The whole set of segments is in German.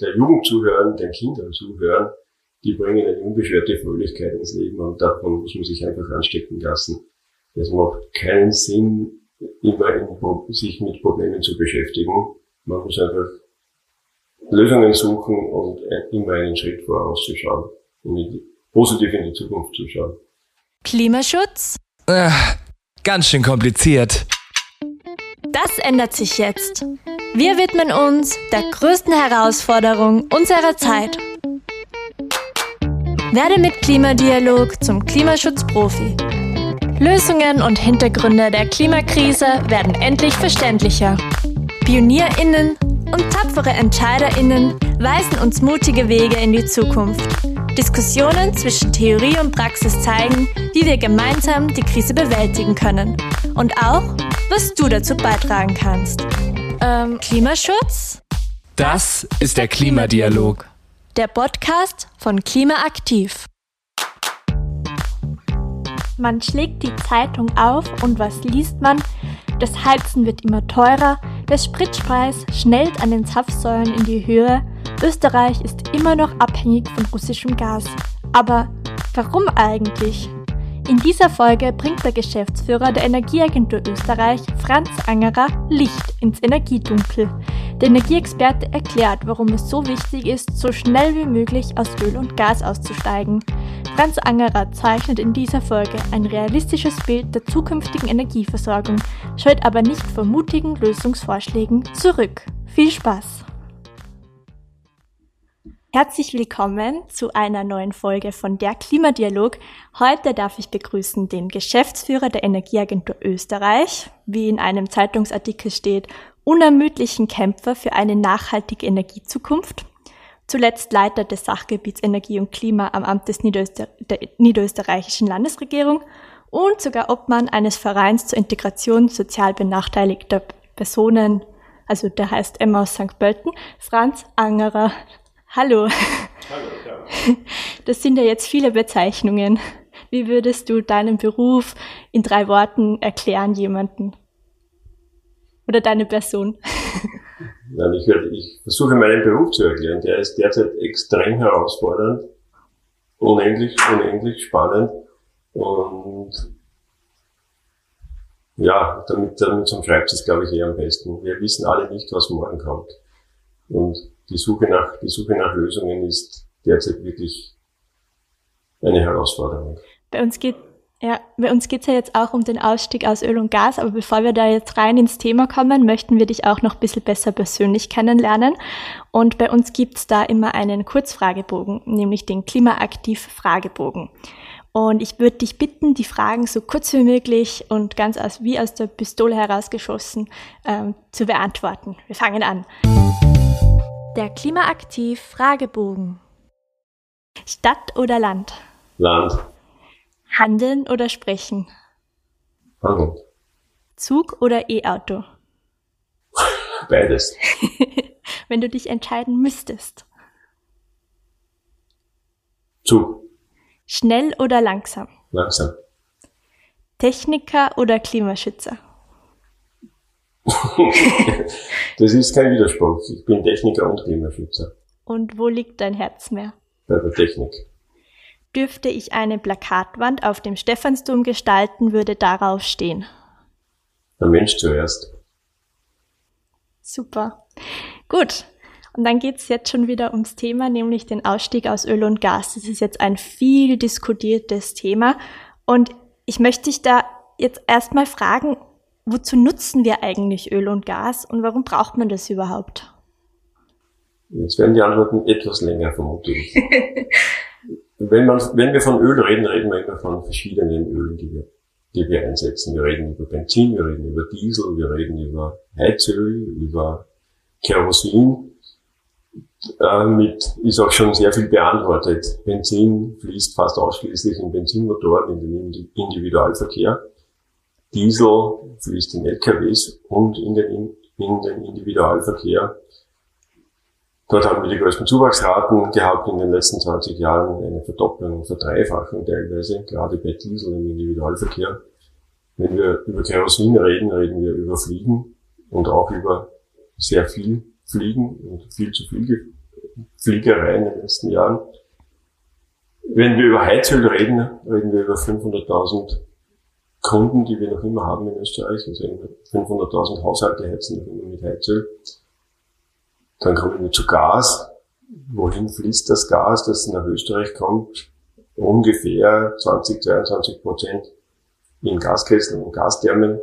der Jugend zuhören, den Kindern zuhören, die bringen eine unbeschwerte Fröhlichkeit ins Leben und davon muss man sich einfach anstecken lassen. Es macht keinen Sinn, immer in, sich mit Problemen zu beschäftigen. Man muss einfach Lösungen suchen und immer einen Schritt vorauszuschauen und positiv in die Zukunft zu schauen. Klimaschutz? Äh, ganz schön kompliziert. Das ändert sich jetzt. Wir widmen uns der größten Herausforderung unserer Zeit. Werde mit Klimadialog zum Klimaschutzprofi. Lösungen und Hintergründe der Klimakrise werden endlich verständlicher. PionierInnen und tapfere EntscheiderInnen weisen uns mutige Wege in die Zukunft. Diskussionen zwischen Theorie und Praxis zeigen, wie wir gemeinsam die Krise bewältigen können. Und auch, was du dazu beitragen kannst. Ähm, Klimaschutz? Das ist der Klimadialog. Der Podcast von Klimaaktiv. Man schlägt die Zeitung auf und was liest man? Das Heizen wird immer teurer, der Spritpreis schnellt an den Zapfsäulen in die Höhe, Österreich ist immer noch abhängig von russischem Gas. Aber warum eigentlich? In dieser Folge bringt der Geschäftsführer der Energieagentur Österreich, Franz Angerer, Licht ins Energiedunkel. Der Energieexperte erklärt, warum es so wichtig ist, so schnell wie möglich aus Öl und Gas auszusteigen. Franz Angerer zeichnet in dieser Folge ein realistisches Bild der zukünftigen Energieversorgung, scheut aber nicht vor mutigen Lösungsvorschlägen zurück. Viel Spaß! Herzlich willkommen zu einer neuen Folge von der Klimadialog. Heute darf ich begrüßen den Geschäftsführer der Energieagentur Österreich, wie in einem Zeitungsartikel steht, unermüdlichen Kämpfer für eine nachhaltige Energiezukunft. Zuletzt Leiter des Sachgebiets Energie und Klima am Amt des Niederöster der niederösterreichischen Landesregierung und sogar Obmann eines Vereins zur Integration sozial benachteiligter Personen, also der heißt Emma aus St. Pölten, Franz Angerer. Hallo. Hallo, ja. Das sind ja jetzt viele Bezeichnungen. Wie würdest du deinen Beruf in drei Worten erklären, jemanden? Oder deine Person? Nein, ich, werde, ich versuche meinen Beruf zu erklären. Der ist derzeit extrem herausfordernd, unendlich, unendlich spannend und ja, damit, damit umschreibt es, glaube ich, eher am besten. Wir wissen alle nicht, was morgen kommt. Und die Suche nach, die Suche nach Lösungen ist derzeit wirklich eine Herausforderung. Bei uns geht ja, bei uns geht's ja jetzt auch um den Ausstieg aus Öl und Gas, aber bevor wir da jetzt rein ins Thema kommen, möchten wir dich auch noch ein bisschen besser persönlich kennenlernen. Und bei uns gibt's da immer einen Kurzfragebogen, nämlich den Klimaaktiv-Fragebogen. Und ich würde dich bitten, die Fragen so kurz wie möglich und ganz aus, wie aus der Pistole herausgeschossen ähm, zu beantworten. Wir fangen an. Der Klimaaktiv-Fragebogen. Stadt oder Land? Land. Handeln oder sprechen? Handeln. Zug oder E-Auto? Beides. Wenn du dich entscheiden müsstest. Zug. Schnell oder langsam? Langsam. Techniker oder Klimaschützer? das ist kein Widerspruch. Ich bin Techniker und Klimaschützer. Und wo liegt dein Herz mehr? Bei der Technik. Dürfte ich eine Plakatwand auf dem Stephansdom gestalten, würde darauf stehen. Der Mensch zuerst. Super. Gut. Und dann geht's jetzt schon wieder ums Thema, nämlich den Ausstieg aus Öl und Gas. Das ist jetzt ein viel diskutiertes Thema. Und ich möchte dich da jetzt erstmal fragen, wozu nutzen wir eigentlich Öl und Gas und warum braucht man das überhaupt? Jetzt werden die Antworten etwas länger, vermutlich. wenn, man, wenn wir von Öl reden, reden wir immer von verschiedenen Ölen, die wir, die wir einsetzen. Wir reden über Benzin, wir reden über Diesel, wir reden über Heizöl, über Kerosin. Damit ist auch schon sehr viel beantwortet. Benzin fließt fast ausschließlich in Benzinmotoren in den Individualverkehr. Diesel fließt in LKWs und in den, in den Individualverkehr. Dort haben wir die größten Zuwachsraten gehabt in den letzten 20 Jahren, eine Verdopplung, Verdreifachung teilweise, gerade bei Diesel im Individualverkehr. Wenn wir über Kerosin reden, reden wir über Fliegen und auch über sehr viel Fliegen und viel zu viel Fliegerei in den letzten Jahren. Wenn wir über Heizöl reden, reden wir über 500.000 Kunden, die wir noch immer haben in Österreich. Also 500.000 Haushalte heizen noch immer mit Heizöl. Dann kommen wir zu Gas. Wohin fließt das Gas, das nach Österreich kommt? Ungefähr 20, 22 Prozent in Gaskesseln und Gasthermen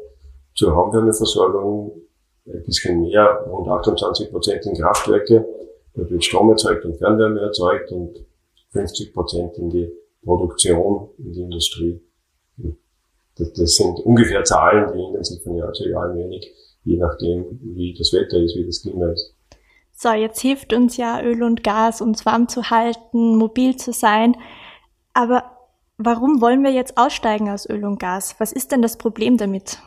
zur Raumwärmeversorgung, ein bisschen mehr, rund 28 Prozent in Kraftwerke. Da wird Strom erzeugt und Fernwärme erzeugt und 50 Prozent in die Produktion, in die Industrie. Das, das sind ungefähr Zahlen, die ändern sich von Jahr zu Jahr ein wenig, je nachdem, wie das Wetter ist, wie das Klima ist. So, jetzt hilft uns ja Öl und Gas, uns warm zu halten, mobil zu sein. Aber warum wollen wir jetzt aussteigen aus Öl und Gas? Was ist denn das Problem damit?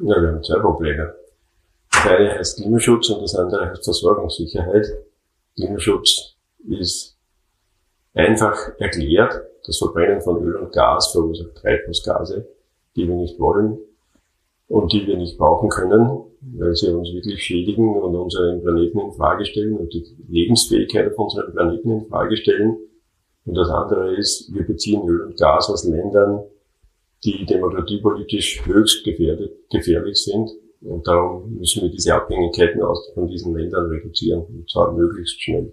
Ja, wir haben zwei Probleme. Das eine heißt Klimaschutz und das andere heißt Versorgungssicherheit. Klimaschutz ist einfach erklärt, das Verbrennen von Öl und Gas verursacht Treibhausgase, die wir nicht wollen und die wir nicht brauchen können, weil sie uns wirklich schädigen und unseren Planeten in Frage stellen und die Lebensfähigkeit auf unserem Planeten in Frage stellen. Und das andere ist, wir beziehen Öl und Gas aus Ländern, die demokratiepolitisch höchst gefährdet, gefährlich sind. Und darum müssen wir diese Abhängigkeiten aus, von diesen Ländern reduzieren, und zwar möglichst schnell.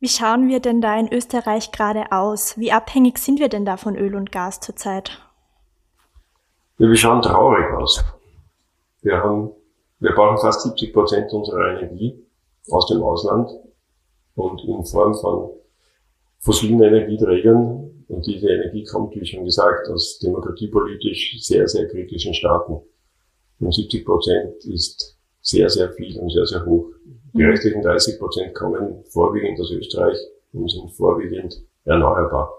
Wie schauen wir denn da in Österreich gerade aus? Wie abhängig sind wir denn da von Öl und Gas zurzeit? Wir schauen traurig aus. Wir haben, wir brauchen fast 70 Prozent unserer Energie aus dem Ausland und in Form von fossilen Energieträgern. Und diese Energie kommt, wie schon gesagt, aus demokratiepolitisch sehr, sehr kritischen Staaten. Und 70 Prozent ist sehr, sehr viel und sehr, sehr hoch. Die mhm. restlichen 30 Prozent kommen vorwiegend aus Österreich und sind vorwiegend erneuerbar.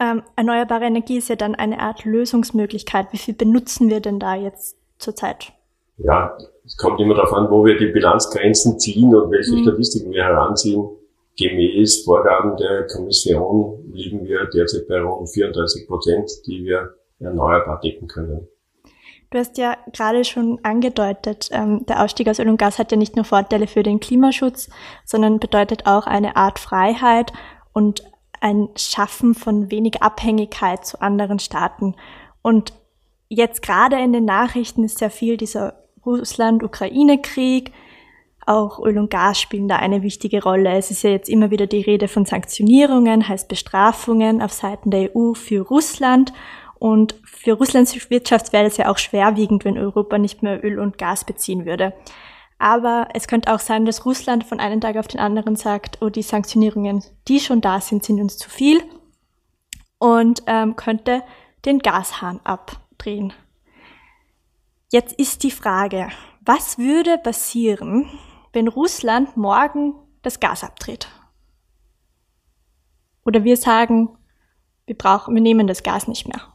Ähm, erneuerbare Energie ist ja dann eine Art Lösungsmöglichkeit. Wie viel benutzen wir denn da jetzt zurzeit? Ja, es kommt immer darauf an, wo wir die Bilanzgrenzen ziehen und welche mhm. Statistiken wir heranziehen. Gemäß Vorgaben der Kommission liegen wir derzeit bei rund 34 Prozent, die wir erneuerbar decken können. Du hast ja gerade schon angedeutet, ähm, der Ausstieg aus Öl und Gas hat ja nicht nur Vorteile für den Klimaschutz, sondern bedeutet auch eine Art Freiheit und ein Schaffen von wenig Abhängigkeit zu anderen Staaten. Und jetzt gerade in den Nachrichten ist ja viel dieser Russland-Ukraine-Krieg. Auch Öl und Gas spielen da eine wichtige Rolle. Es ist ja jetzt immer wieder die Rede von Sanktionierungen, heißt Bestrafungen auf Seiten der EU für Russland. Und für Russlands Wirtschaft wäre es ja auch schwerwiegend, wenn Europa nicht mehr Öl und Gas beziehen würde. Aber es könnte auch sein, dass Russland von einem Tag auf den anderen sagt, oh, die Sanktionierungen, die schon da sind, sind uns zu viel und ähm, könnte den Gashahn abdrehen. Jetzt ist die Frage, was würde passieren, wenn Russland morgen das Gas abdreht? Oder wir sagen, wir brauchen, wir nehmen das Gas nicht mehr.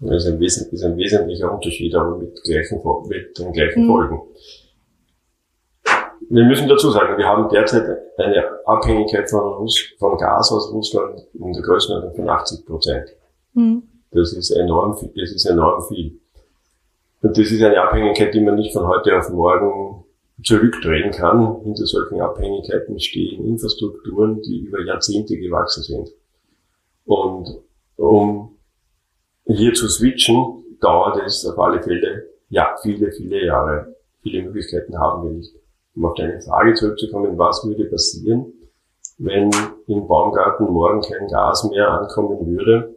Das ist ein, Wesen, ist ein wesentlicher Unterschied, aber mit, gleichen, mit den gleichen mhm. Folgen. Wir müssen dazu sagen, wir haben derzeit eine Abhängigkeit von, Russ, von Gas aus Russland in der Größenordnung von 80 Prozent. Mhm. Das ist enorm, das ist enorm viel. Und das ist eine Abhängigkeit, die man nicht von heute auf morgen zurückdrehen kann. Hinter solchen Abhängigkeiten stehen Infrastrukturen, die über Jahrzehnte gewachsen sind. Und um hier zu switchen, dauert es auf alle Fälle ja viele, viele Jahre. Viele Möglichkeiten haben wir nicht. Um auf deine Frage zurückzukommen, was würde passieren, wenn im Baumgarten morgen kein Gas mehr ankommen würde?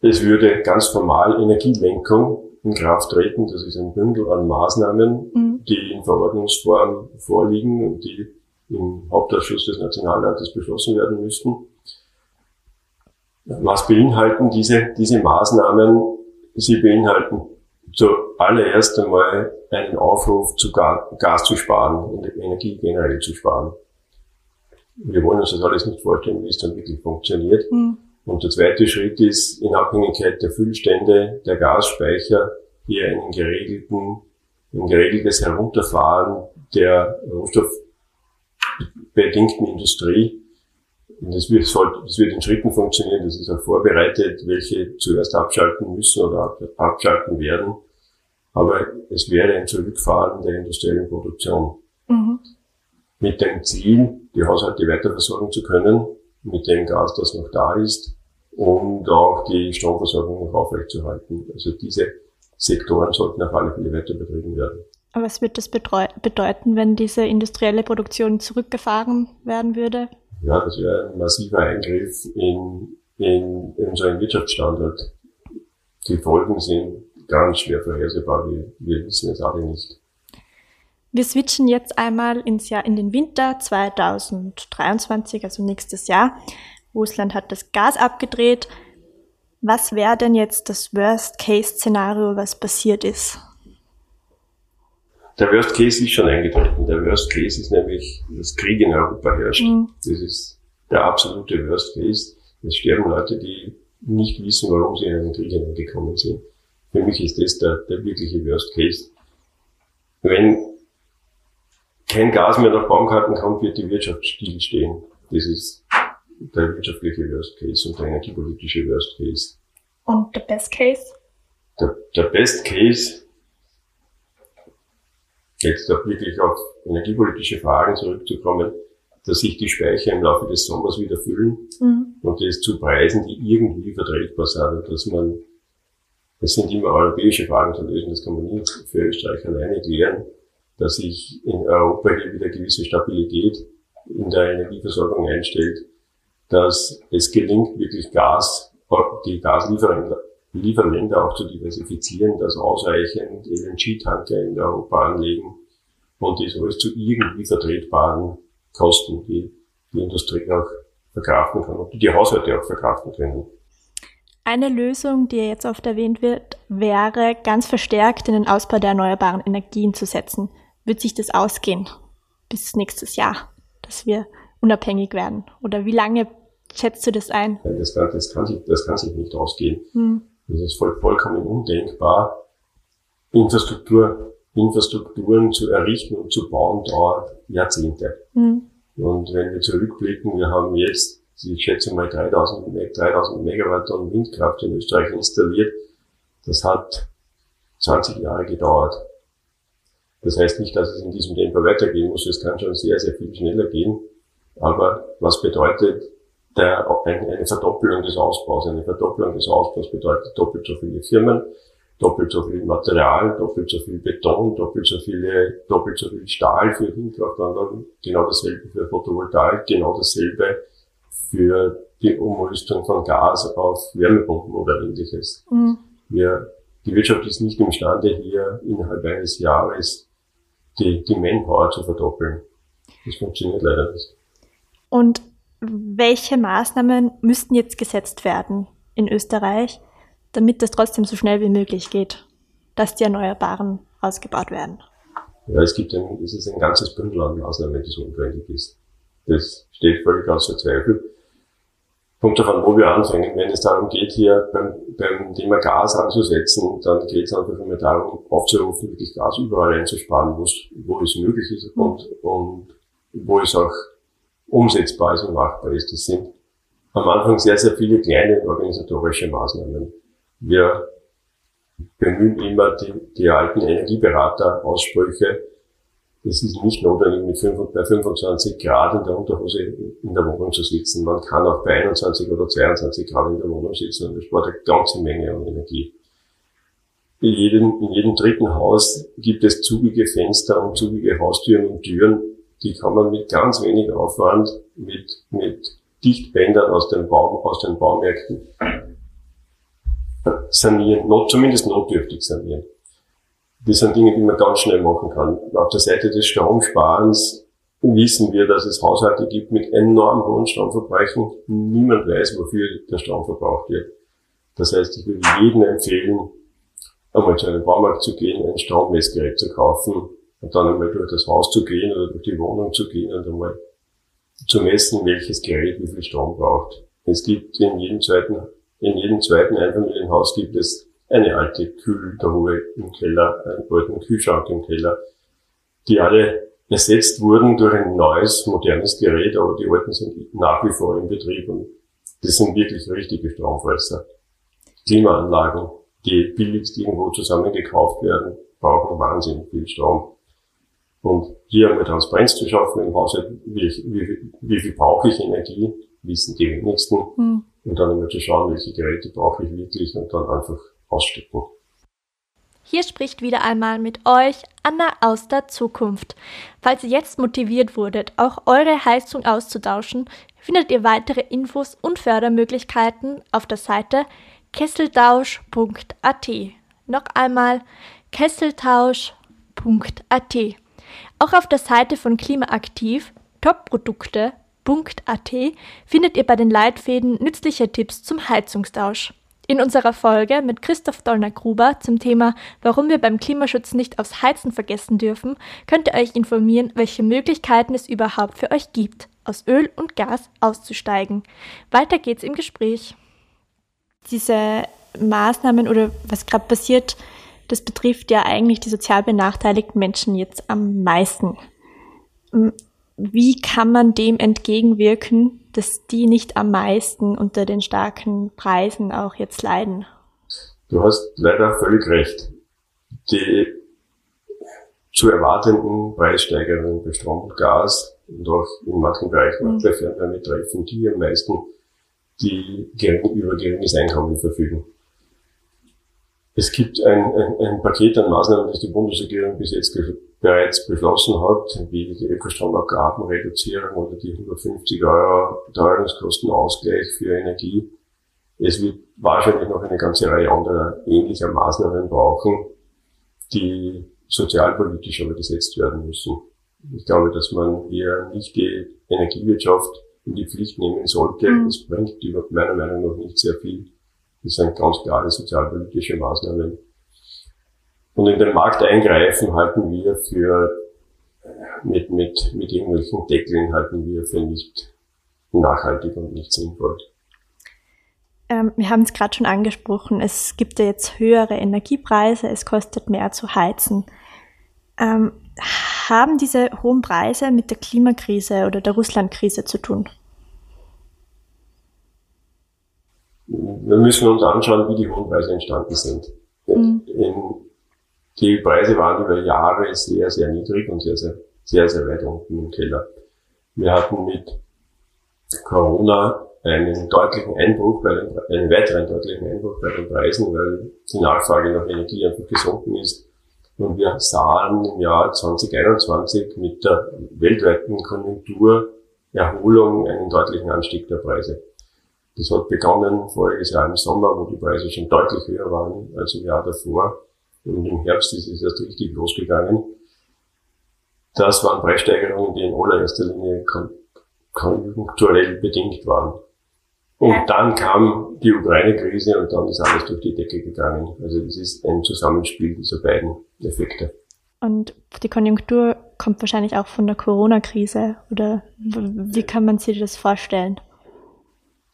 Es würde ganz formal Energielenkung in Kraft treten. Das ist ein Bündel an Maßnahmen, mhm. die in Verordnungsform vorliegen und die im Hauptausschuss des Nationalrates beschlossen werden müssten. Was beinhalten diese, diese Maßnahmen? Sie beinhalten zuallererst einmal einen Aufruf, zu Gas zu sparen und Energie generell zu sparen. Wir wollen uns das alles nicht vorstellen, wie es dann wirklich funktioniert. Mhm. Und der zweite Schritt ist, in Abhängigkeit der Füllstände der Gasspeicher hier einen geregelten, ein geregeltes Herunterfahren der rohstoffbedingten Industrie das wird, das wird in Schritten funktionieren, das ist auch vorbereitet, welche zuerst abschalten müssen oder abschalten werden. Aber es wäre ein Zurückfahren der industriellen Produktion. Mhm. Mit dem Ziel, die Haushalte weiter versorgen zu können, mit dem Gas, das noch da ist, und auch die Stromversorgung noch aufrechtzuerhalten. Also diese Sektoren sollten auf alle Fälle weiter betrieben werden. Aber was wird das bedeuten, wenn diese industrielle Produktion zurückgefahren werden würde? Ja, das wäre ein massiver Eingriff in, in, in so einen Wirtschaftsstandort. Die Folgen sind ganz schwer vorhersehbar. Wir, wir wissen es alle nicht. Wir switchen jetzt einmal ins Jahr, in den Winter 2023, also nächstes Jahr. Russland hat das Gas abgedreht. Was wäre denn jetzt das Worst-Case-Szenario, was passiert ist? Der Worst Case ist schon eingetreten. Der Worst Case ist nämlich, dass Krieg in Europa herrscht. Mhm. Das ist der absolute Worst Case. Es sterben Leute, die nicht wissen, warum sie in einen Krieg hineingekommen sind. Für mich ist das der, der wirkliche Worst Case. Wenn kein Gas mehr nach Baumkarten kommt, wird die Wirtschaft stillstehen. Das ist der wirtschaftliche Worst Case und der energiepolitische Worst Case. Und der Best Case? Der, der Best Case jetzt auch wirklich auf energiepolitische Fragen zurückzukommen, dass sich die Speicher im Laufe des Sommers wieder füllen mhm. und das zu Preisen, die irgendwie vertretbar sind dass man, das sind immer europäische Fragen zu lösen, das kann man nicht für Österreich alleine klären, dass sich in Europa hier wieder gewisse Stabilität in der Energieversorgung einstellt, dass es gelingt, wirklich Gas, die Gaslieferanten Lieferländer auch zu diversifizieren, dass ausreichend LNG-Tanker in Europa anlegen und das alles zu irgendwie vertretbaren Kosten, die die Industrie auch verkraften kann und die die Haushalte auch verkraften können. Eine Lösung, die jetzt oft erwähnt wird, wäre ganz verstärkt in den Ausbau der erneuerbaren Energien zu setzen. Wird sich das ausgehen bis nächstes Jahr, dass wir unabhängig werden? Oder wie lange schätzt du das ein? Das kann, das kann, sich, das kann sich nicht ausgehen. Hm. Das ist voll, vollkommen undenkbar. Infrastruktur, Infrastrukturen zu errichten und zu bauen dauert Jahrzehnte. Mhm. Und wenn wir zurückblicken, wir haben jetzt, ich schätze mal 3000, 3000 Megawatt an Windkraft in Österreich installiert. Das hat 20 Jahre gedauert. Das heißt nicht, dass es in diesem Tempo weitergehen muss. Es kann schon sehr, sehr viel schneller gehen. Aber was bedeutet der, eine Verdoppelung des Ausbaus. Eine Verdoppelung des Ausbaus bedeutet doppelt so viele Firmen, doppelt so viel Material, doppelt so viel Beton, doppelt so viele, doppelt so viel Stahl für Windkraftanlagen, genau dasselbe für Photovoltaik, genau dasselbe für die Umrüstung von Gas auf Wärmepumpen oder ähnliches. Mhm. Wir, die Wirtschaft ist nicht imstande, hier innerhalb eines Jahres die, die Manpower zu verdoppeln. Das funktioniert leider nicht. Und welche Maßnahmen müssten jetzt gesetzt werden in Österreich, damit das trotzdem so schnell wie möglich geht, dass die Erneuerbaren ausgebaut werden? Ja, es gibt ein, es ist ein ganzes Bündel an Maßnahmen, das notwendig ist. Das steht völlig außer Zweifel. Kommt davon, wo wir anfangen. Wenn es darum geht, hier beim, beim Thema Gas anzusetzen, dann geht es einfach immer darum, aufzurufen, wirklich Gas überall einzusparen, wo es möglich ist und, und wo es auch umsetzbar ist und machbar ist. Das sind am Anfang sehr, sehr viele kleine organisatorische Maßnahmen. Wir bemühen immer die, die alten Energieberater-Aussprüche. Es ist nicht notwendig, mit 5, bei 25 Grad in der Unterhose in der Wohnung zu sitzen. Man kann auch bei 21 oder 22 Grad in der Wohnung sitzen und das spart eine ganze Menge an Energie. In jedem, in jedem dritten Haus gibt es zugige Fenster und zugige Haustüren und Türen, die kann man mit ganz wenig Aufwand, mit, mit Dichtbändern aus den Baum, aus den Baumärkten sanieren, not, zumindest notdürftig sanieren. Das sind Dinge, die man ganz schnell machen kann. Auf der Seite des Stromsparens wissen wir, dass es Haushalte gibt mit enorm hohen Stromverbräuchen. Niemand weiß, wofür der Strom verbraucht wird. Das heißt, ich würde jedem empfehlen, einmal zu einem Baumarkt zu gehen, ein Strommessgerät zu kaufen, und dann einmal durch das Haus zu gehen oder durch die Wohnung zu gehen und einmal zu messen, welches Gerät wie viel Strom braucht. Es gibt in jedem zweiten, in jedem zweiten Einfamilienhaus gibt es eine alte Kühltruhe im Keller, einen alten Kühlschrank im Keller, die alle ersetzt wurden durch ein neues, modernes Gerät, aber die alten sind nach wie vor in Betrieb und das sind wirklich richtige Stromfresser. Klimaanlagen, die billigst irgendwo zusammengekauft werden, brauchen wahnsinnig viel Strom. Und hier einmal Transparenz zu schaffen im Haushalt, wie, wie, wie viel brauche ich Energie, wissen die wenigsten. Mhm. Und dann einmal zu schauen, welche Geräte brauche ich wirklich und dann einfach ausstecken. Hier spricht wieder einmal mit euch Anna aus der Zukunft. Falls ihr jetzt motiviert wurdet, auch eure Heizung auszutauschen, findet ihr weitere Infos und Fördermöglichkeiten auf der Seite kesseltausch.at. Noch einmal kesseltausch.at. Auch auf der Seite von Klimaaktiv topprodukte.at findet ihr bei den Leitfäden nützliche Tipps zum Heizungstausch. In unserer Folge mit Christoph Dollner-Gruber zum Thema Warum wir beim Klimaschutz nicht aufs Heizen vergessen dürfen, könnt ihr euch informieren, welche Möglichkeiten es überhaupt für euch gibt, aus Öl und Gas auszusteigen. Weiter geht's im Gespräch. Diese Maßnahmen oder was gerade passiert, das betrifft ja eigentlich die sozial benachteiligten Menschen jetzt am meisten. Wie kann man dem entgegenwirken, dass die nicht am meisten unter den starken Preisen auch jetzt leiden. Du hast leider völlig recht. Die zu erwartenden Preissteigerungen bei Strom und Gas und auch in manchen Bereichen mhm. bei Fernwärme treffen die am meisten, die gering, über geringes Einkommen verfügen. Es gibt ein, ein, ein Paket an Maßnahmen, das die Bundesregierung bis jetzt bereits beschlossen hat, wie die Ökostromabgabenreduzierung oder die 150 Euro Teuerungskostenausgleich für Energie. Es wird wahrscheinlich noch eine ganze Reihe anderer ähnlicher Maßnahmen brauchen, die sozialpolitisch aber gesetzt werden müssen. Ich glaube, dass man hier nicht die Energiewirtschaft in die Pflicht nehmen sollte. Mhm. Das bringt meiner Meinung nach nicht sehr viel. Das sind ganz klare sozialpolitische Maßnahmen. Und in den Markt eingreifen halten wir für, mit, mit, mit irgendwelchen Deckeln halten wir für nicht nachhaltig und nicht sinnvoll. Ähm, wir haben es gerade schon angesprochen, es gibt ja jetzt höhere Energiepreise, es kostet mehr zu heizen. Ähm, haben diese hohen Preise mit der Klimakrise oder der Russlandkrise zu tun? Wir müssen uns anschauen, wie die hohen Preise entstanden sind. Mhm. Die Preise waren über Jahre sehr, sehr niedrig und sehr, sehr, sehr, sehr weit unten im Keller. Wir hatten mit Corona einen deutlichen Einbruch bei den, einen weiteren deutlichen Einbruch bei den Preisen, weil die Nachfrage nach Energie einfach gesunken ist. Und wir sahen im Jahr 2021 mit der weltweiten Konjunkturerholung einen deutlichen Anstieg der Preise. Das hat begonnen voriges Jahr im Sommer, wo die Preise schon deutlich höher waren als im Jahr davor. Und im Herbst ist es erst richtig losgegangen. Das waren Preissteigerungen, die in allererster Linie konjunkturell bedingt waren. Und dann kam die Ukraine-Krise und dann ist alles durch die Decke gegangen. Also das ist ein Zusammenspiel dieser beiden Effekte. Und die Konjunktur kommt wahrscheinlich auch von der Corona-Krise oder wie kann man sich das vorstellen?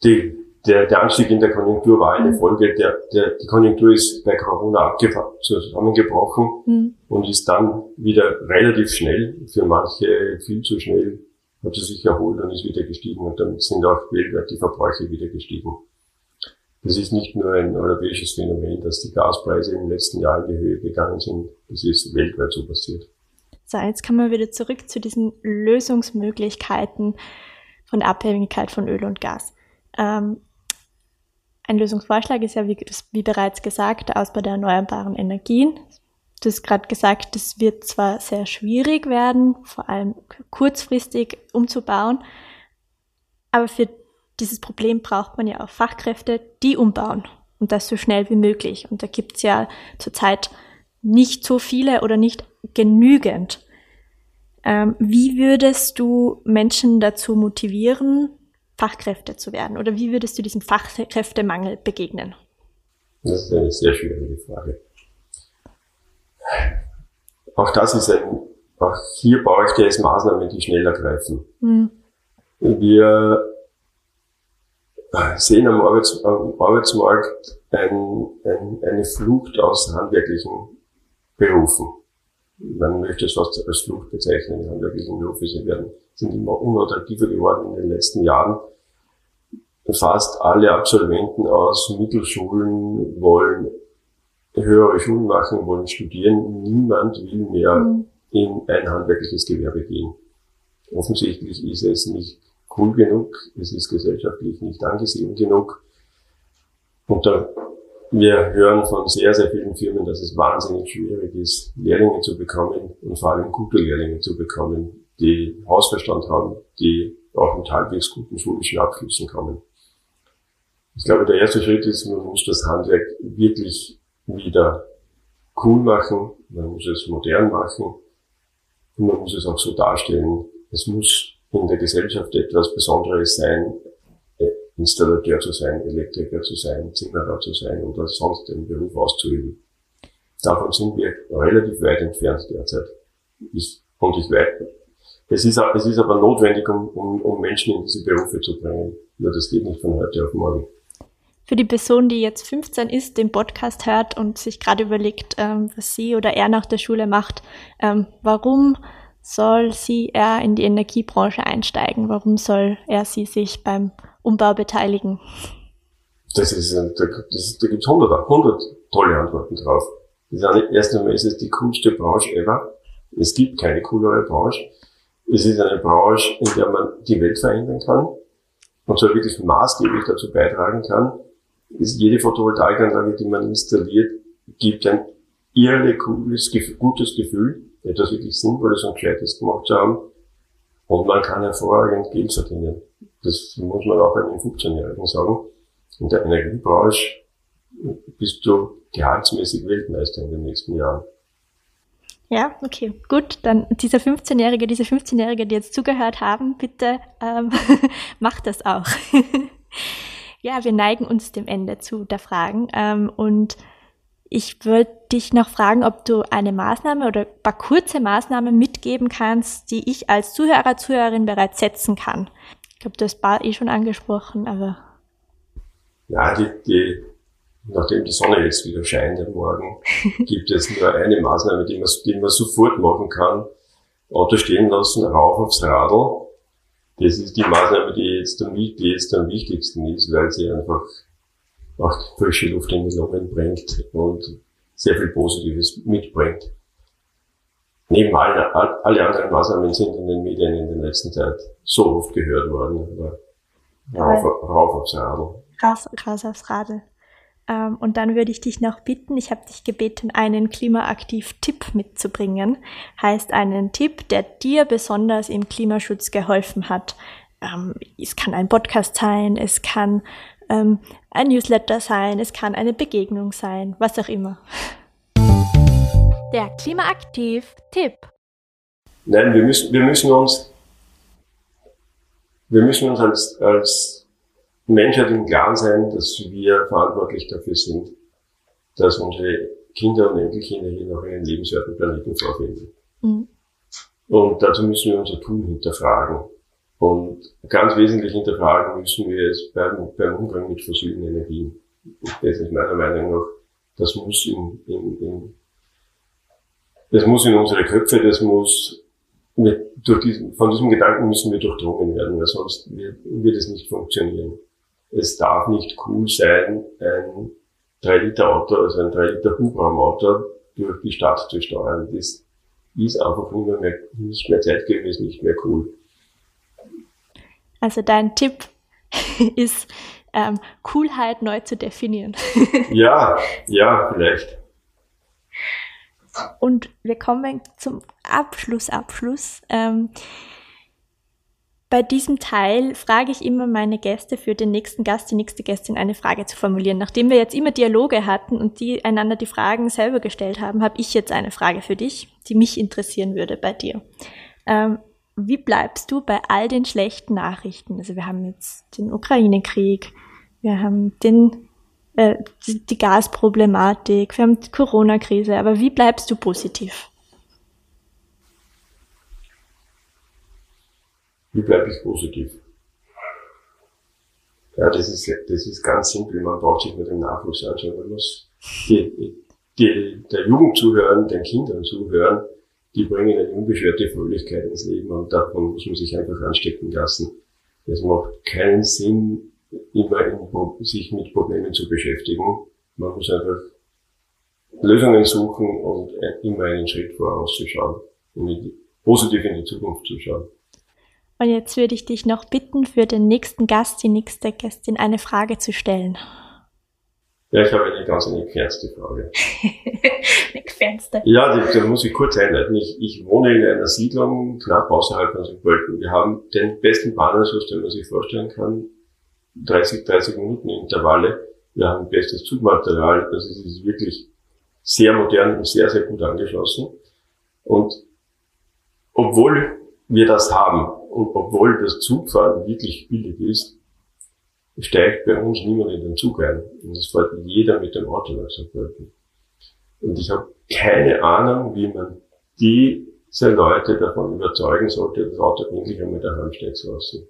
Die der, der Anstieg in der Konjunktur war eine mhm. Folge der, der die Konjunktur ist bei Corona zusammengebrochen mhm. und ist dann wieder relativ schnell, für manche viel zu schnell, hat sie sich erholt und ist wieder gestiegen und damit sind auch weltweit die Verbräuche wieder gestiegen. Das ist nicht nur ein europäisches Phänomen, dass die Gaspreise im letzten Jahr in die Höhe gegangen sind. Das ist weltweit so passiert. So, jetzt kommen wir wieder zurück zu diesen Lösungsmöglichkeiten von Abhängigkeit von Öl und Gas. Ähm, ein Lösungsvorschlag ist ja, wie, wie bereits gesagt, der Ausbau der erneuerbaren Energien. Du hast gerade gesagt, das wird zwar sehr schwierig werden, vor allem kurzfristig umzubauen, aber für dieses Problem braucht man ja auch Fachkräfte, die umbauen und das so schnell wie möglich. Und da gibt's ja zurzeit nicht so viele oder nicht genügend. Ähm, wie würdest du Menschen dazu motivieren, Fachkräfte zu werden? Oder wie würdest du diesem Fachkräftemangel begegnen? Das ist eine sehr schwierige Frage. Auch das ist ein, auch hier bräuchte es Maßnahmen, die schneller greifen. Mhm. Wir sehen am, Arbeits am Arbeitsmarkt ein, ein, eine Flucht aus handwerklichen Berufen. Man möchte es fast als Flucht bezeichnen. Die handwerklichen Berufe sie werden sind immer unattraktiver geworden in den letzten Jahren. Fast alle Absolventen aus Mittelschulen wollen höhere Schulen machen, wollen studieren. Niemand will mehr mhm. in ein handwerkliches Gewerbe gehen. Offensichtlich ist es nicht cool genug, es ist gesellschaftlich nicht angesehen genug. Und da, wir hören von sehr, sehr vielen Firmen, dass es wahnsinnig schwierig ist, Lehrlinge zu bekommen und vor allem gute Lehrlinge zu bekommen, die Hausverstand haben, die auch mit halbwegs guten schulischen Abschlüssen kommen. Ich glaube, der erste Schritt ist, man muss das Handwerk wirklich wieder cool machen, man muss es modern machen und man muss es auch so darstellen. Es muss in der Gesellschaft etwas Besonderes sein, äh, Installateur zu sein, Elektriker zu sein, Zimmerer zu sein oder sonst den Beruf auszuüben. Davon sind wir relativ weit entfernt derzeit. und ich es ist, es ist aber notwendig, um, um, um Menschen in diese Berufe zu bringen. Nur das geht nicht von heute auf morgen. Für die Person, die jetzt 15 ist, den Podcast hört und sich gerade überlegt, ähm, was sie oder er nach der Schule macht, ähm, warum soll sie er in die Energiebranche einsteigen? Warum soll er sie sich beim Umbau beteiligen? Das ist, da, das, da gibt es hundert, hundert tolle Antworten drauf. Das eine, erst einmal ist es die coolste Branche ever. Es gibt keine coolere Branche. Es ist eine Branche, in der man die Welt verändern kann und zwar wirklich maßgeblich dazu beitragen kann. Ist jede Photovoltaikanlage, die man installiert, gibt ein irre cooles, gutes Gefühl etwas wirklich Sinnvolles und Gescheites gemacht zu haben. Und man kann hervorragend Geld verdienen. Das muss man auch einem 15-Jährigen sagen. In der Energiebranche bist du gehaltsmäßig Weltmeister in den nächsten Jahren. Ja, okay, gut. Dann dieser 15-Jährige, diese 15-Jährige, die jetzt zugehört haben, bitte ähm, macht das auch. ja, wir neigen uns dem Ende zu der Fragen. Ähm, und ich würde dich noch fragen, ob du eine Maßnahme oder ein paar kurze Maßnahmen mitgeben kannst, die ich als Zuhörer, Zuhörerin bereits setzen kann. Ich glaube, du hast paar eh schon angesprochen, aber. Ja, die, die, nachdem die Sonne jetzt wieder scheint am Morgen, gibt es nur eine Maßnahme, die man, die man sofort machen kann. Auto stehen lassen, rauf aufs Radl. Das ist die Maßnahme, die jetzt am, die jetzt am wichtigsten ist, weil sie einfach auch frische Luft in die Lungen bringt und sehr viel Positives mitbringt. Neben allen, alle anderen Maßnahmen sind in den Medien in der letzten Zeit so oft gehört worden, aber rauf, rauf aufs Radl. Raus, raus aufs Radl. Ähm, und dann würde ich dich noch bitten, ich habe dich gebeten, einen Klimaaktiv-Tipp mitzubringen. Heißt einen Tipp, der dir besonders im Klimaschutz geholfen hat. Ähm, es kann ein Podcast sein, es kann ähm, ein Newsletter sein, es kann eine Begegnung sein, was auch immer. Der Klimaaktiv-Tipp. Nein, wir müssen, wir müssen uns, wir müssen uns als, als Menschheit im Klaren sein, dass wir verantwortlich dafür sind, dass unsere Kinder und Enkelkinder hier noch einen lebenswerten Planeten vorfinden. Mhm. Und dazu müssen wir unser Tun hinterfragen. Und ganz wesentlich hinterfragen müssen wir es beim, beim Umgang mit fossilen Energien. Das ist meiner Meinung nach, das muss in, in, in das muss in unsere Köpfe, das muss mit, durch diesen, von diesem Gedanken müssen wir durchdrungen werden, weil sonst wird, wird es nicht funktionieren. Es darf nicht cool sein, ein 3-Liter-Auto, also ein 3-Liter-Hubraumauto durch die Stadt zu steuern. Das ist einfach nicht mehr, nicht mehr zeitgemäß, nicht mehr cool. Also dein Tipp ist, ähm, Coolheit neu zu definieren. ja, ja, vielleicht. Und wir kommen zum Abschluss, Abschluss. Ähm, bei diesem Teil frage ich immer meine Gäste für den nächsten Gast, die nächste Gästin eine Frage zu formulieren. Nachdem wir jetzt immer Dialoge hatten und die einander die Fragen selber gestellt haben, habe ich jetzt eine Frage für dich, die mich interessieren würde bei dir. Ähm, wie bleibst du bei all den schlechten Nachrichten? Also wir haben jetzt den Ukraine-Krieg, wir haben den, äh, die, die Gasproblematik, wir haben die Corona-Krise, aber wie bleibst du positiv? Wie bleibe ich positiv? Ja, das ist, das ist ganz simpel. Man braucht sich nur den Nachwuchs anschauen. Man muss die, die, der Jugend zuhören, den Kindern zuhören die bringen eine unbeschwerte Fröhlichkeit ins Leben und davon muss man sich einfach anstecken lassen. Es macht keinen Sinn, immer in, sich mit Problemen zu beschäftigen. Man muss einfach Lösungen suchen und immer einen Schritt vorauszuschauen und positiv in die Zukunft zu schauen. Und jetzt würde ich dich noch bitten, für den nächsten Gast, die nächste Gästin eine Frage zu stellen. Ja, ich habe eine ganz eine fernste Frage. eine fernste? Ja, die, muss ich kurz einleiten. Ich, ich wohne in einer Siedlung knapp außerhalb von St. Pölten. Wir haben den besten Bahnanschluss, den man sich vorstellen kann. 30, 30 Minuten Intervalle. Wir haben bestes Zugmaterial. Also es ist wirklich sehr modern und sehr, sehr gut angeschlossen. Und obwohl wir das haben und obwohl das Zugfahren wirklich billig ist, steigt bei uns niemand in den Zug ein. Und es fährt jeder mit dem Auto nach St. Pölten. Und ich habe keine Ahnung, wie man diese Leute davon überzeugen sollte, das Auto endlich einmal daheim stehen zu lassen.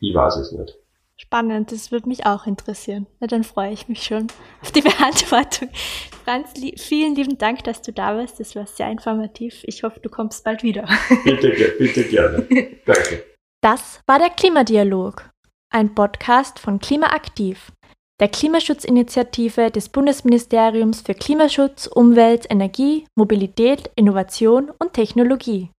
Ich weiß es nicht. Spannend, das würde mich auch interessieren. Na, dann freue ich mich schon auf die Beantwortung. Franz, li vielen lieben Dank, dass du da warst. Das war sehr informativ. Ich hoffe, du kommst bald wieder. Bitte, bitte gerne. Danke. Das war der Klimadialog, ein Podcast von Klimaaktiv, der Klimaschutzinitiative des Bundesministeriums für Klimaschutz, Umwelt, Energie, Mobilität, Innovation und Technologie.